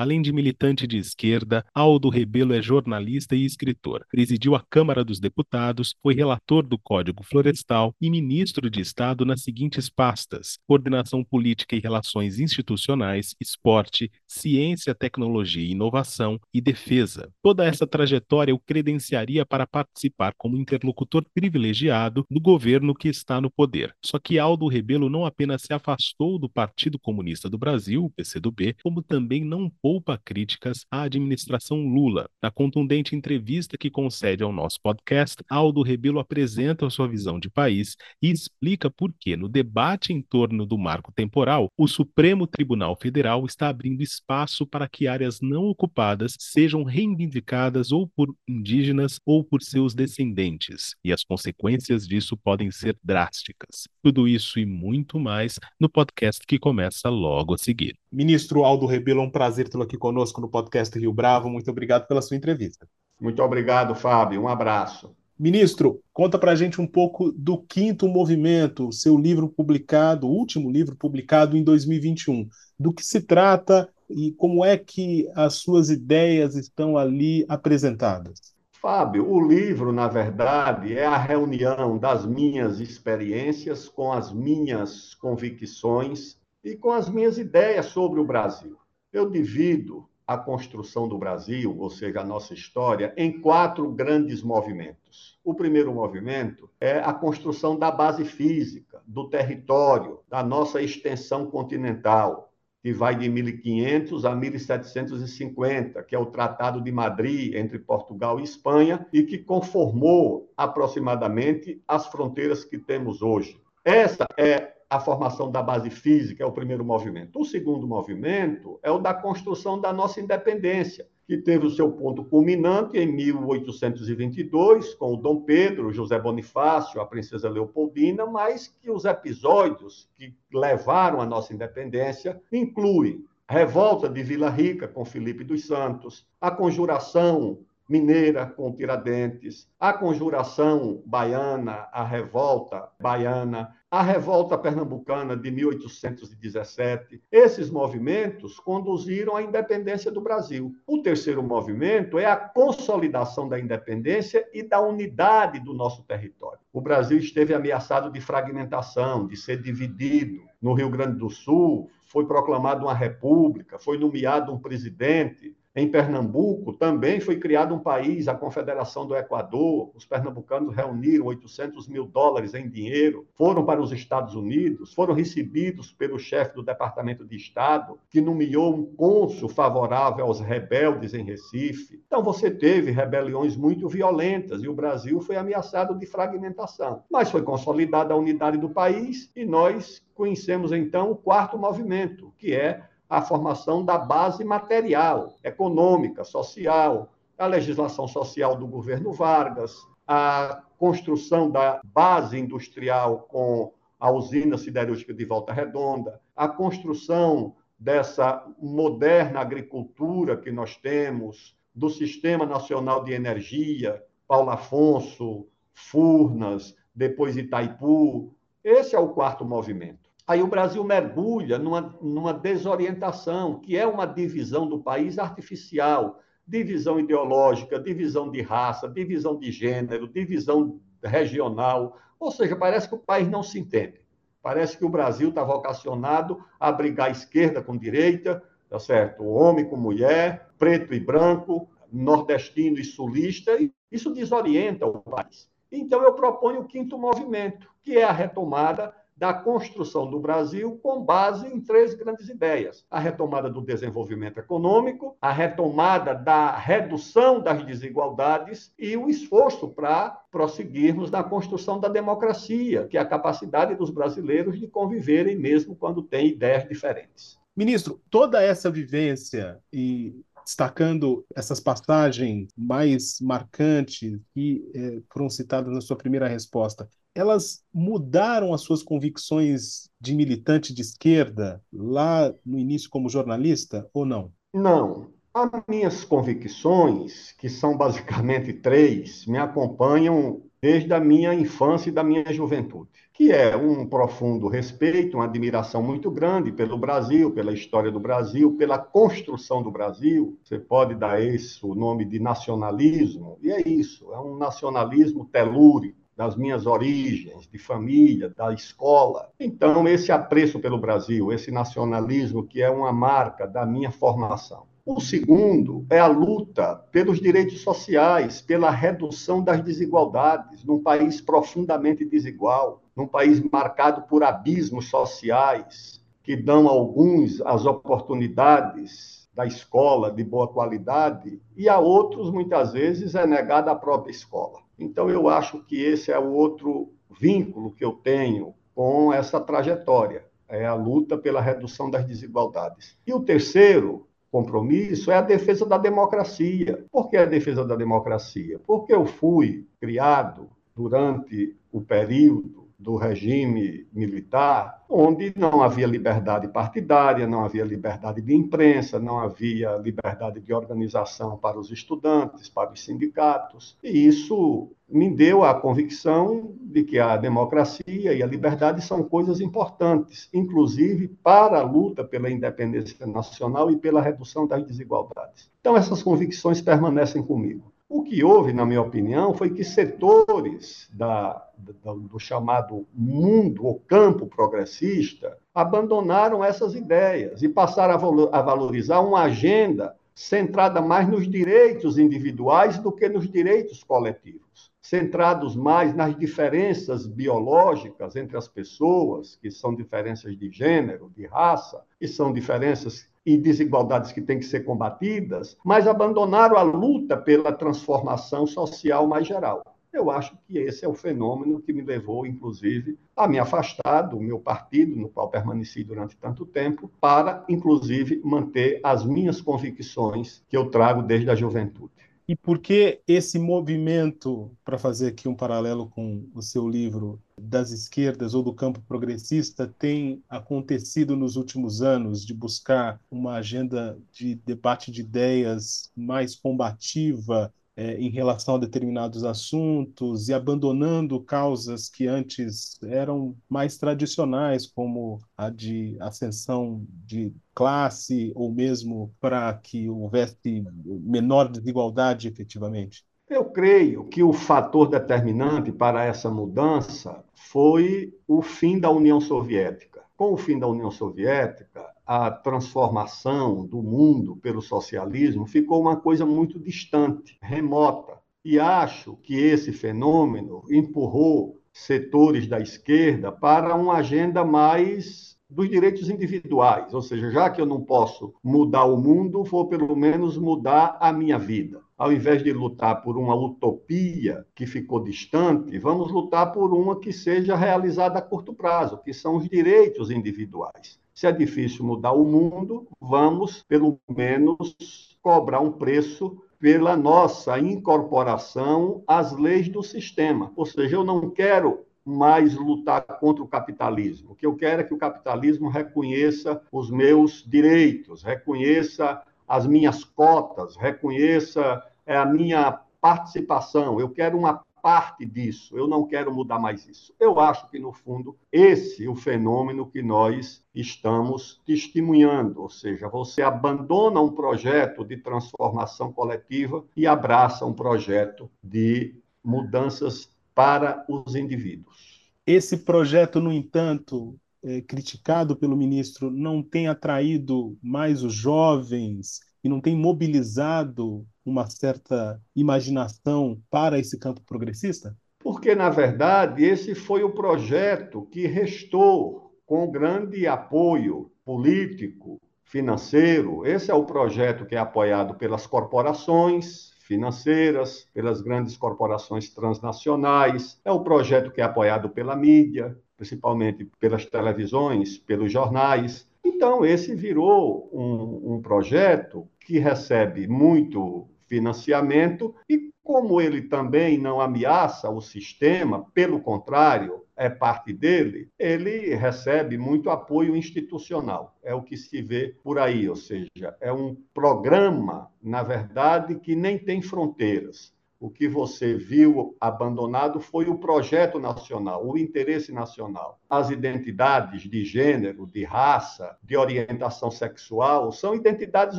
Além de militante de esquerda, Aldo Rebelo é jornalista e escritor. Presidiu a Câmara dos Deputados, foi relator do Código Florestal e ministro de Estado nas seguintes pastas: Coordenação Política e Relações Institucionais, Esporte, Ciência, Tecnologia e Inovação e Defesa. Toda essa trajetória o credenciaria para participar como interlocutor privilegiado do governo que está no poder. Só que Aldo Rebelo não apenas se afastou do Partido Comunista do Brasil, PCdoB, como também não poupa críticas à administração Lula. Na contundente entrevista que concede ao nosso podcast, Aldo Rebelo apresenta sua visão de país e explica por que, no debate em torno do marco temporal, o Supremo Tribunal Federal está abrindo espaço para que áreas não ocupadas sejam reivindicadas ou por indígenas ou por seus descendentes, e as consequências disso podem ser drásticas. Tudo isso e muito mais no podcast que começa logo a seguir. Ministro Aldo Rebelo, é um prazer tê-lo aqui conosco no podcast Rio Bravo. Muito obrigado pela sua entrevista. Muito obrigado, Fábio. Um abraço. Ministro, conta para a gente um pouco do Quinto Movimento, seu livro publicado, o último livro publicado em 2021. Do que se trata e como é que as suas ideias estão ali apresentadas? Fábio, o livro, na verdade, é a reunião das minhas experiências com as minhas convicções e com as minhas ideias sobre o Brasil. Eu divido a construção do Brasil, ou seja, a nossa história, em quatro grandes movimentos. O primeiro movimento é a construção da base física, do território, da nossa extensão continental, que vai de 1500 a 1750, que é o Tratado de Madrid entre Portugal e Espanha e que conformou aproximadamente as fronteiras que temos hoje. Essa é a formação da base física é o primeiro movimento. O segundo movimento é o da construção da nossa independência, que teve o seu ponto culminante em 1822, com o Dom Pedro, José Bonifácio, a princesa Leopoldina, mas que os episódios que levaram à nossa independência incluem a revolta de Vila Rica com Felipe dos Santos, a conjuração mineira com Tiradentes, a conjuração baiana, a revolta baiana, a revolta pernambucana de 1817. Esses movimentos conduziram à independência do Brasil. O terceiro movimento é a consolidação da independência e da unidade do nosso território. O Brasil esteve ameaçado de fragmentação, de ser dividido. No Rio Grande do Sul, foi proclamada uma república, foi nomeado um presidente, em Pernambuco também foi criado um país, a Confederação do Equador. Os pernambucanos reuniram 800 mil dólares em dinheiro, foram para os Estados Unidos, foram recebidos pelo chefe do Departamento de Estado, que nomeou um cônsul favorável aos rebeldes em Recife. Então você teve rebeliões muito violentas e o Brasil foi ameaçado de fragmentação. Mas foi consolidada a unidade do país e nós conhecemos então o quarto movimento, que é a formação da base material, econômica, social, a legislação social do governo Vargas, a construção da base industrial com a usina siderúrgica de Volta Redonda, a construção dessa moderna agricultura que nós temos, do Sistema Nacional de Energia, Paulo Afonso, Furnas, depois Itaipu. Esse é o quarto movimento. Aí o Brasil mergulha numa, numa desorientação, que é uma divisão do país artificial, divisão ideológica, divisão de raça, divisão de gênero, divisão regional. Ou seja, parece que o país não se entende. Parece que o Brasil está vocacionado a brigar esquerda com direita, tá certo? Homem com mulher, preto e branco, nordestino e sulista. E isso desorienta o país. Então, eu proponho o quinto movimento, que é a retomada da construção do Brasil com base em três grandes ideias: a retomada do desenvolvimento econômico, a retomada da redução das desigualdades e o esforço para prosseguirmos na construção da democracia, que é a capacidade dos brasileiros de conviverem mesmo quando têm ideias diferentes. Ministro, toda essa vivência e destacando essas passagens mais marcantes que eh, foram citadas na sua primeira resposta, elas mudaram as suas convicções de militante de esquerda lá no início como jornalista ou não? Não. As minhas convicções, que são basicamente três, me acompanham desde a minha infância e da minha juventude, que é um profundo respeito, uma admiração muito grande pelo Brasil, pela história do Brasil, pela construção do Brasil. Você pode dar esse o nome de nacionalismo, e é isso, é um nacionalismo telúrico das minhas origens, de família, da escola. Então, esse apreço pelo Brasil, esse nacionalismo que é uma marca da minha formação. O segundo é a luta pelos direitos sociais, pela redução das desigualdades num país profundamente desigual, num país marcado por abismos sociais que dão a alguns as oportunidades da escola de boa qualidade e a outros muitas vezes é negada a própria escola. Então, eu acho que esse é o outro vínculo que eu tenho com essa trajetória, é a luta pela redução das desigualdades. E o terceiro compromisso é a defesa da democracia. Por que a defesa da democracia? Porque eu fui criado durante o período do regime militar, onde não havia liberdade partidária, não havia liberdade de imprensa, não havia liberdade de organização para os estudantes, para os sindicatos. E isso me deu a convicção de que a democracia e a liberdade são coisas importantes, inclusive para a luta pela independência nacional e pela redução das desigualdades. Então, essas convicções permanecem comigo. O que houve, na minha opinião, foi que setores da, do, do chamado mundo ou campo progressista abandonaram essas ideias e passaram a valorizar uma agenda centrada mais nos direitos individuais do que nos direitos coletivos, centrados mais nas diferenças biológicas entre as pessoas, que são diferenças de gênero, de raça, que são diferenças e desigualdades que têm que ser combatidas, mas abandonaram a luta pela transformação social mais geral. Eu acho que esse é o fenômeno que me levou, inclusive, a me afastar do meu partido, no qual permaneci durante tanto tempo, para, inclusive, manter as minhas convicções que eu trago desde a juventude. E por que esse movimento, para fazer aqui um paralelo com o seu livro, das esquerdas ou do campo progressista, tem acontecido nos últimos anos de buscar uma agenda de debate de ideias mais combativa é, em relação a determinados assuntos e abandonando causas que antes eram mais tradicionais, como a de ascensão de classe ou mesmo para que houvesse menor desigualdade efetivamente? Eu creio que o fator determinante para essa mudança foi o fim da União Soviética. Com o fim da União Soviética, a transformação do mundo pelo socialismo ficou uma coisa muito distante, remota. E acho que esse fenômeno empurrou setores da esquerda para uma agenda mais dos direitos individuais, ou seja, já que eu não posso mudar o mundo, vou pelo menos mudar a minha vida. Ao invés de lutar por uma utopia que ficou distante, vamos lutar por uma que seja realizada a curto prazo, que são os direitos individuais. Se é difícil mudar o mundo, vamos, pelo menos, cobrar um preço pela nossa incorporação às leis do sistema. Ou seja, eu não quero mais lutar contra o capitalismo. O que eu quero é que o capitalismo reconheça os meus direitos, reconheça as minhas cotas, reconheça é, a minha participação. Eu quero uma parte disso. Eu não quero mudar mais isso. Eu acho que, no fundo, esse é o fenômeno que nós estamos testemunhando, ou seja, você abandona um projeto de transformação coletiva e abraça um projeto de mudanças para os indivíduos. Esse projeto, no entanto, é, criticado pelo ministro, não tem atraído mais os jovens e não tem mobilizado uma certa imaginação para esse campo progressista? Porque, na verdade, esse foi o projeto que restou com grande apoio político, financeiro. Esse é o projeto que é apoiado pelas corporações financeiras, pelas grandes corporações transnacionais. É o projeto que é apoiado pela mídia, principalmente pelas televisões, pelos jornais. Então, esse virou um, um projeto que recebe muito financiamento e, como ele também não ameaça o sistema, pelo contrário, é parte dele, ele recebe muito apoio institucional. É o que se vê por aí, ou seja, é um programa, na verdade, que nem tem fronteiras. O que você viu abandonado foi o projeto nacional, o interesse nacional. As identidades de gênero, de raça, de orientação sexual são identidades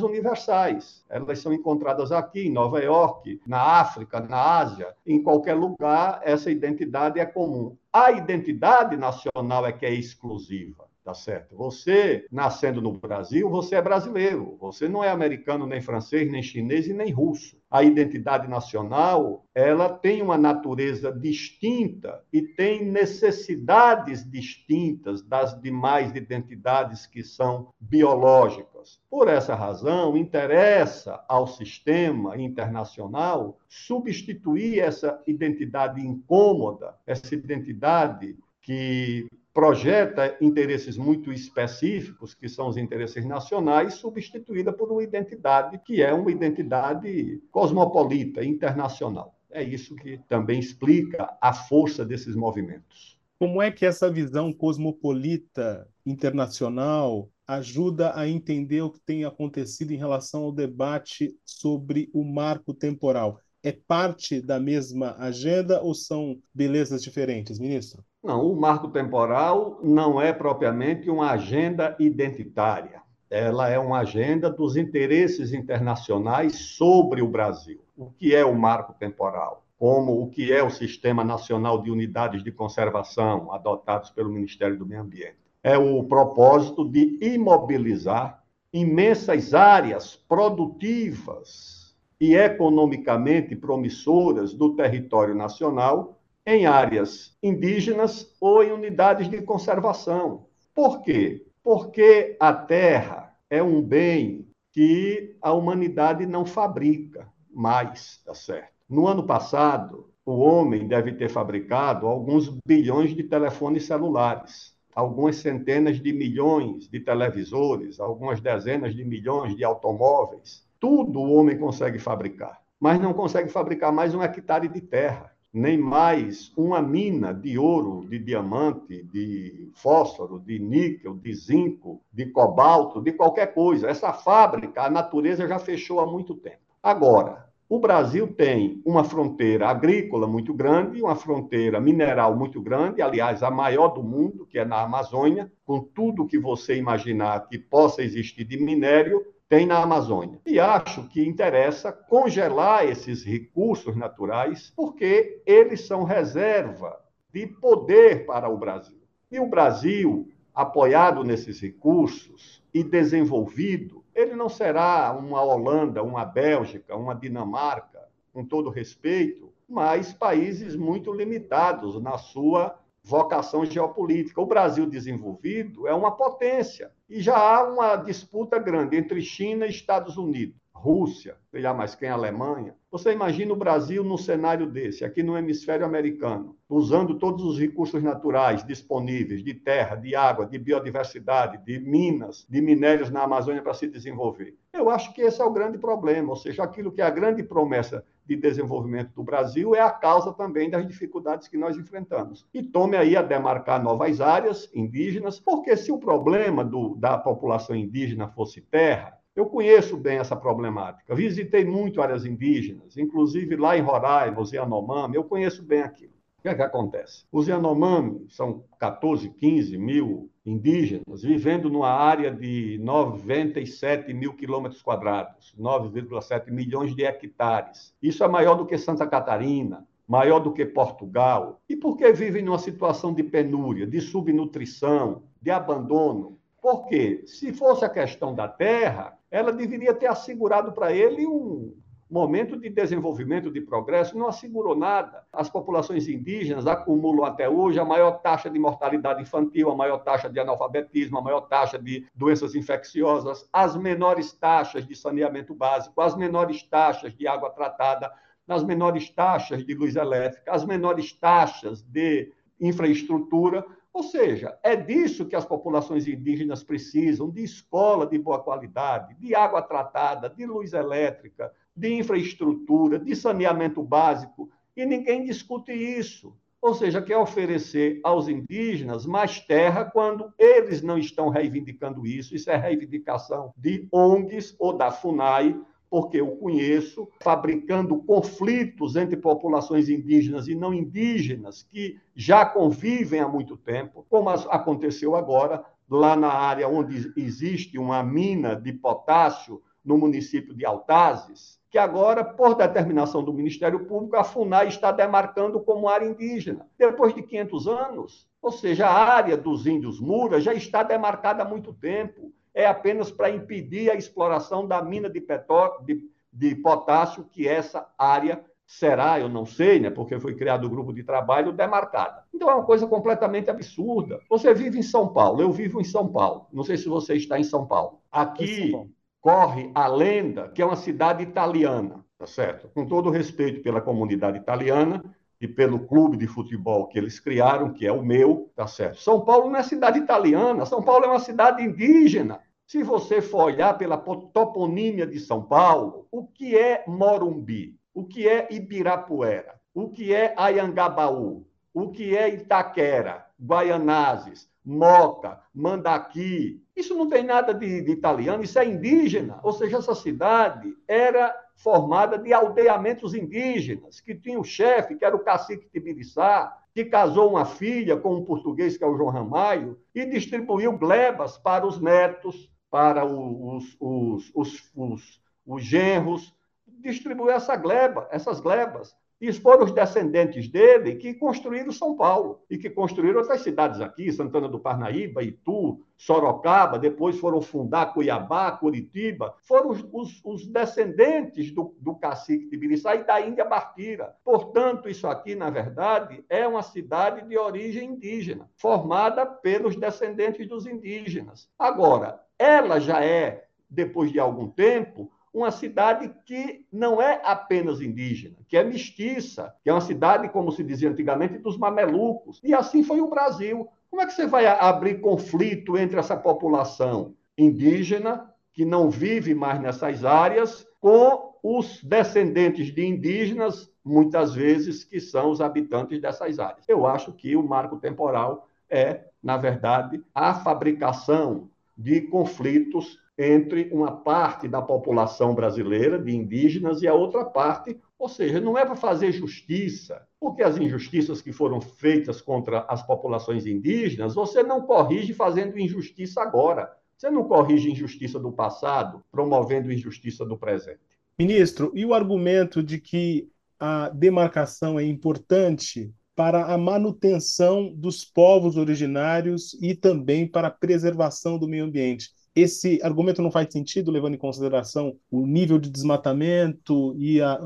universais. Elas são encontradas aqui em Nova York, na África, na Ásia, em qualquer lugar, essa identidade é comum. A identidade nacional é que é exclusiva. Tá certo? Você, nascendo no Brasil, você é brasileiro. Você não é americano, nem francês, nem chinês e nem russo. A identidade nacional, ela tem uma natureza distinta e tem necessidades distintas das demais identidades que são biológicas. Por essa razão, interessa ao sistema internacional substituir essa identidade incômoda, essa identidade que projeta interesses muito específicos, que são os interesses nacionais, substituída por uma identidade que é uma identidade cosmopolita, internacional. É isso que também explica a força desses movimentos. Como é que essa visão cosmopolita internacional ajuda a entender o que tem acontecido em relação ao debate sobre o marco temporal? É parte da mesma agenda ou são belezas diferentes, ministro? Não, o marco temporal não é propriamente uma agenda identitária. Ela é uma agenda dos interesses internacionais sobre o Brasil. O que é o marco temporal? Como o que é o Sistema Nacional de Unidades de Conservação, adotados pelo Ministério do Meio Ambiente? É o propósito de imobilizar imensas áreas produtivas e economicamente promissoras do território nacional em áreas indígenas ou em unidades de conservação. Por quê? Porque a terra é um bem que a humanidade não fabrica mais, tá certo? No ano passado, o homem deve ter fabricado alguns bilhões de telefones celulares, algumas centenas de milhões de televisores, algumas dezenas de milhões de automóveis. Tudo o homem consegue fabricar, mas não consegue fabricar mais um hectare de terra nem mais uma mina de ouro, de diamante, de fósforo, de níquel, de zinco, de cobalto, de qualquer coisa. Essa fábrica, a natureza já fechou há muito tempo. Agora, o Brasil tem uma fronteira agrícola muito grande, uma fronteira mineral muito grande, aliás, a maior do mundo, que é na Amazônia, com tudo que você imaginar que possa existir de minério, tem na Amazônia. E acho que interessa congelar esses recursos naturais, porque eles são reserva de poder para o Brasil. E o Brasil, apoiado nesses recursos e desenvolvido, ele não será uma Holanda, uma Bélgica, uma Dinamarca, com todo respeito, mas países muito limitados na sua vocação geopolítica. O Brasil desenvolvido é uma potência e já há uma disputa grande entre China e Estados Unidos. Rússia, sei lá mais quem, Alemanha. Você imagina o Brasil num cenário desse, aqui no hemisfério americano, usando todos os recursos naturais disponíveis, de terra, de água, de biodiversidade, de minas, de minérios na Amazônia para se desenvolver. Eu acho que esse é o grande problema, ou seja, aquilo que é a grande promessa de desenvolvimento do Brasil é a causa também das dificuldades que nós enfrentamos. E tome aí a demarcar novas áreas indígenas, porque se o problema do, da população indígena fosse terra, eu conheço bem essa problemática. Visitei muito áreas indígenas, inclusive lá em Roraima, os Yanomami, eu conheço bem aquilo. O que é que acontece? Os Yanomami são 14, 15 mil indígenas vivendo numa área de 97 mil quilômetros quadrados, 9,7 milhões de hectares. Isso é maior do que Santa Catarina, maior do que Portugal. E por que vivem numa situação de penúria, de subnutrição, de abandono? Porque se fosse a questão da terra, ela deveria ter assegurado para ele um momento de desenvolvimento, de progresso, não assegurou nada. As populações indígenas acumulam até hoje a maior taxa de mortalidade infantil, a maior taxa de analfabetismo, a maior taxa de doenças infecciosas, as menores taxas de saneamento básico, as menores taxas de água tratada, as menores taxas de luz elétrica, as menores taxas de infraestrutura. Ou seja, é disso que as populações indígenas precisam: de escola de boa qualidade, de água tratada, de luz elétrica, de infraestrutura, de saneamento básico, e ninguém discute isso. Ou seja, quer oferecer aos indígenas mais terra quando eles não estão reivindicando isso. Isso é reivindicação de ONGs ou da FUNAI, porque eu conheço, fabricando conflitos entre populações indígenas e não indígenas que já convivem há muito tempo, como aconteceu agora lá na área onde existe uma mina de potássio no município de Altazes, que agora, por determinação do Ministério Público, a FUNAI está demarcando como área indígena. Depois de 500 anos, ou seja, a área dos índios Muras já está demarcada há muito tempo. É apenas para impedir a exploração da mina de, petó de, de potássio que essa área será, eu não sei, né, porque foi criado o um grupo de trabalho demarcada. Então é uma coisa completamente absurda. Você vive em São Paulo, eu vivo em São Paulo. Não sei se você está em São Paulo. Aqui corre a lenda que é uma cidade italiana, tá certo? Com todo respeito pela comunidade italiana e pelo clube de futebol que eles criaram, que é o meu, tá certo? São Paulo não é cidade italiana, São Paulo é uma cidade indígena. Se você for olhar pela toponímia de São Paulo, o que é Morumbi? O que é Ibirapuera? O que é Ayangabaú? O que é Itaquera, Guaianazes, Moca, Mandaqui. Isso não tem nada de, de, italiano, isso é indígena. Ou seja, essa cidade era formada de aldeamentos indígenas, que tinha o chefe, que era o cacique Tibiriçá, que casou uma filha com um português, que é o João Ramalho, e distribuiu glebas para os netos, para os, os, os, os, os genros, distribuiu essa gleba, essas glebas e foram os descendentes dele que construíram São Paulo e que construíram outras cidades aqui, Santana do Parnaíba, Itu, Sorocaba, depois foram fundar Cuiabá, Curitiba. Foram os, os, os descendentes do, do cacique de Biriçá e da Índia Bartira. Portanto, isso aqui, na verdade, é uma cidade de origem indígena, formada pelos descendentes dos indígenas. Agora, ela já é, depois de algum tempo, uma cidade que não é apenas indígena, que é mestiça, que é uma cidade, como se dizia antigamente, dos mamelucos. E assim foi o Brasil. Como é que você vai abrir conflito entre essa população indígena, que não vive mais nessas áreas, com os descendentes de indígenas, muitas vezes, que são os habitantes dessas áreas? Eu acho que o marco temporal é, na verdade, a fabricação de conflitos entre uma parte da população brasileira, de indígenas, e a outra parte, ou seja, não é para fazer justiça, porque as injustiças que foram feitas contra as populações indígenas, você não corrige fazendo injustiça agora. Você não corrige injustiça do passado, promovendo injustiça do presente. Ministro, e o argumento de que a demarcação é importante para a manutenção dos povos originários e também para a preservação do meio ambiente esse argumento não faz sentido, levando em consideração o nível de desmatamento e a,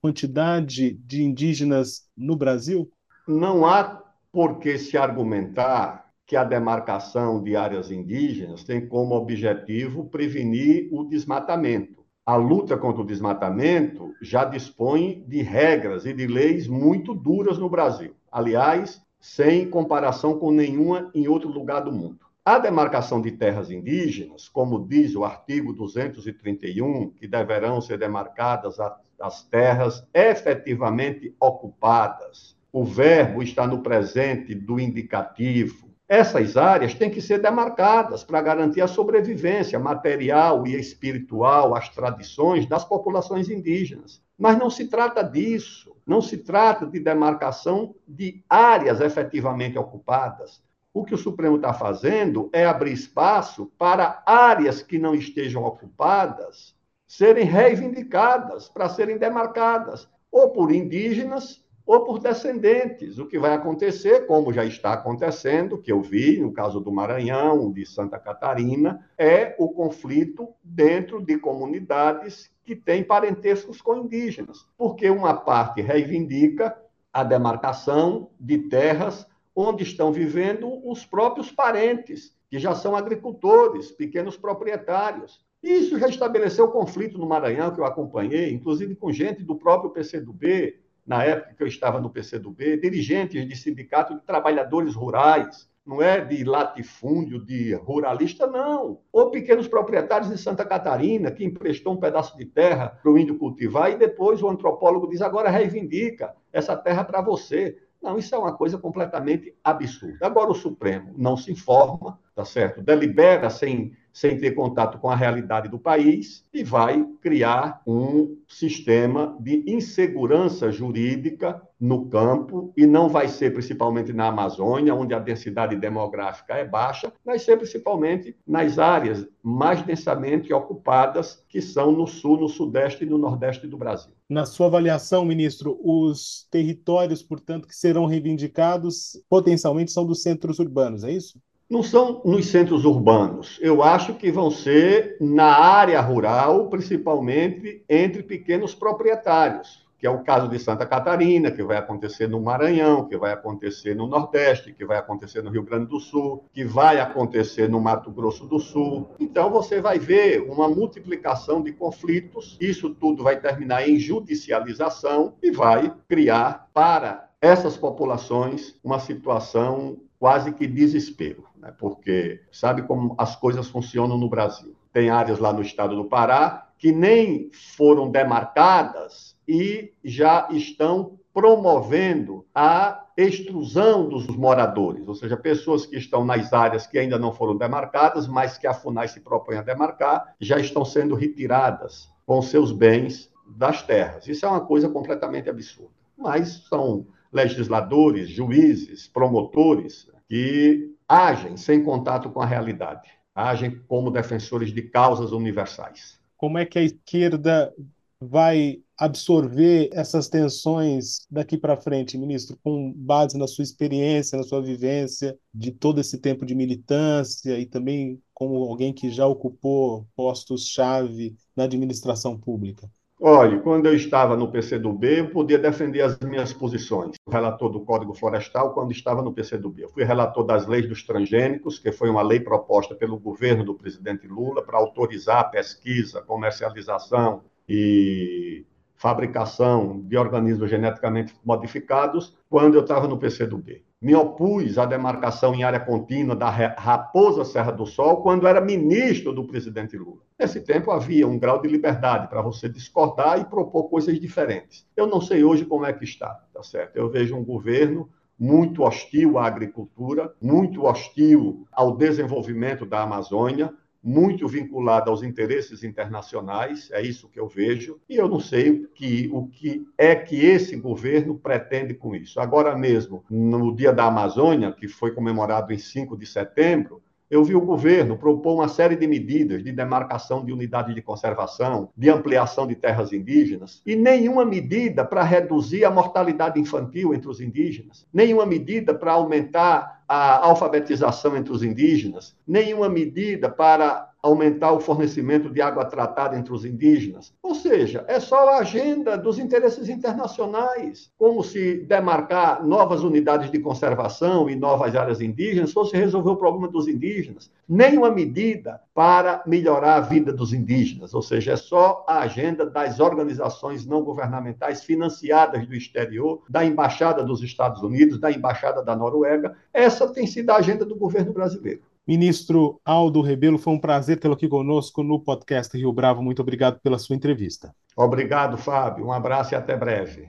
quantidade de indígenas no Brasil? Não há por que se argumentar que a demarcação de áreas indígenas tem como objetivo prevenir o desmatamento. A luta contra o desmatamento já dispõe de regras e de leis muito duras no Brasil. Aliás, sem comparação com nenhuma em outro lugar do mundo. A demarcação de terras indígenas, como diz o artigo 231, que deverão ser demarcadas as terras efetivamente ocupadas. O verbo está no presente do indicativo. Essas áreas têm que ser demarcadas para garantir a sobrevivência material e espiritual, as tradições das populações indígenas. Mas não se trata disso. Não se trata de demarcação de áreas efetivamente ocupadas. O que o Supremo está fazendo é abrir espaço para áreas que não estejam ocupadas serem reivindicadas, para serem demarcadas, ou por indígenas ou por descendentes. O que vai acontecer, como já está acontecendo, que eu vi no caso do Maranhão, de Santa Catarina, é o conflito dentro de comunidades que têm parentescos com indígenas, porque uma parte reivindica a demarcação de terras onde estão vivendo os próprios parentes, que já são agricultores, pequenos proprietários. Isso já estabeleceu conflito no Maranhão, que eu acompanhei, inclusive com gente do próprio PCdoB, na época que eu estava no PCdoB, dirigentes de sindicato de trabalhadores rurais, não é de latifúndio, de ruralista, não. Ou pequenos proprietários de Santa Catarina, que emprestou um pedaço de terra para o índio cultivar, e depois o antropólogo diz: agora reivindica essa terra para você. Não, isso é uma coisa completamente absurda. Agora o Supremo não se informa, tá certo? Delibera sem sem ter contato com a realidade do país e vai criar um sistema de insegurança jurídica no campo e não vai ser principalmente na Amazônia, onde a densidade demográfica é baixa, vai ser principalmente nas áreas mais densamente ocupadas, que são no sul, no sudeste e no nordeste do Brasil. Na sua avaliação, ministro, os territórios, portanto, que serão reivindicados potencialmente são dos centros urbanos, é isso? não são nos centros urbanos. Eu acho que vão ser na área rural, principalmente entre pequenos proprietários, que é o caso de Santa Catarina, que vai acontecer no Maranhão, que vai acontecer no Nordeste, que vai acontecer no Rio Grande do Sul, que vai acontecer no Mato Grosso do Sul. Então você vai ver uma multiplicação de conflitos, isso tudo vai terminar em judicialização e vai criar para essas populações uma situação quase que desespero, né? porque sabe como as coisas funcionam no Brasil. Tem áreas lá no estado do Pará que nem foram demarcadas e já estão promovendo a extrusão dos moradores, ou seja, pessoas que estão nas áreas que ainda não foram demarcadas, mas que a FUNAI se propõe a demarcar, já estão sendo retiradas com seus bens das terras. Isso é uma coisa completamente absurda. Mas são legisladores, juízes, promotores que agem sem contato com a realidade, agem como defensores de causas universais. Como é que a esquerda vai absorver essas tensões daqui para frente, ministro, com base na sua experiência, na sua vivência de todo esse tempo de militância e também como alguém que já ocupou postos-chave na administração pública? Olha, quando eu estava no PCdoB, eu podia defender as minhas posições. O relator do Código Florestal, quando estava no PCdoB. Eu fui relator das leis dos transgênicos, que foi uma lei proposta pelo governo do presidente Lula para autorizar a pesquisa, comercialização e fabricação de organismos geneticamente modificados, quando eu estava no PCdoB me opus à demarcação em área contínua da Raposa Serra do Sol quando era ministro do presidente Lula. Nesse tempo havia um grau de liberdade para você discordar e propor coisas diferentes. Eu não sei hoje como é que está, tá certo? Eu vejo um governo muito hostil à agricultura, muito hostil ao desenvolvimento da Amazônia, muito vinculada aos interesses internacionais, é isso que eu vejo, e eu não sei que, o que é que esse governo pretende com isso. Agora mesmo, no Dia da Amazônia, que foi comemorado em 5 de setembro, eu vi o governo propor uma série de medidas de demarcação de unidade de conservação, de ampliação de terras indígenas, e nenhuma medida para reduzir a mortalidade infantil entre os indígenas, nenhuma medida para aumentar a alfabetização entre os indígenas, nenhuma medida para aumentar o fornecimento de água tratada entre os indígenas. Ou seja, é só a agenda dos interesses internacionais, como se demarcar novas unidades de conservação e novas áreas indígenas fosse resolver o problema dos indígenas. Nenhuma medida para melhorar a vida dos indígenas, ou seja, é só a agenda das organizações não governamentais financiadas do exterior, da embaixada dos Estados Unidos, da embaixada da Noruega. Essa tem sido a agenda do governo brasileiro. Ministro Aldo Rebelo, foi um prazer tê-lo aqui conosco no podcast Rio Bravo. Muito obrigado pela sua entrevista. Obrigado, Fábio. Um abraço e até breve.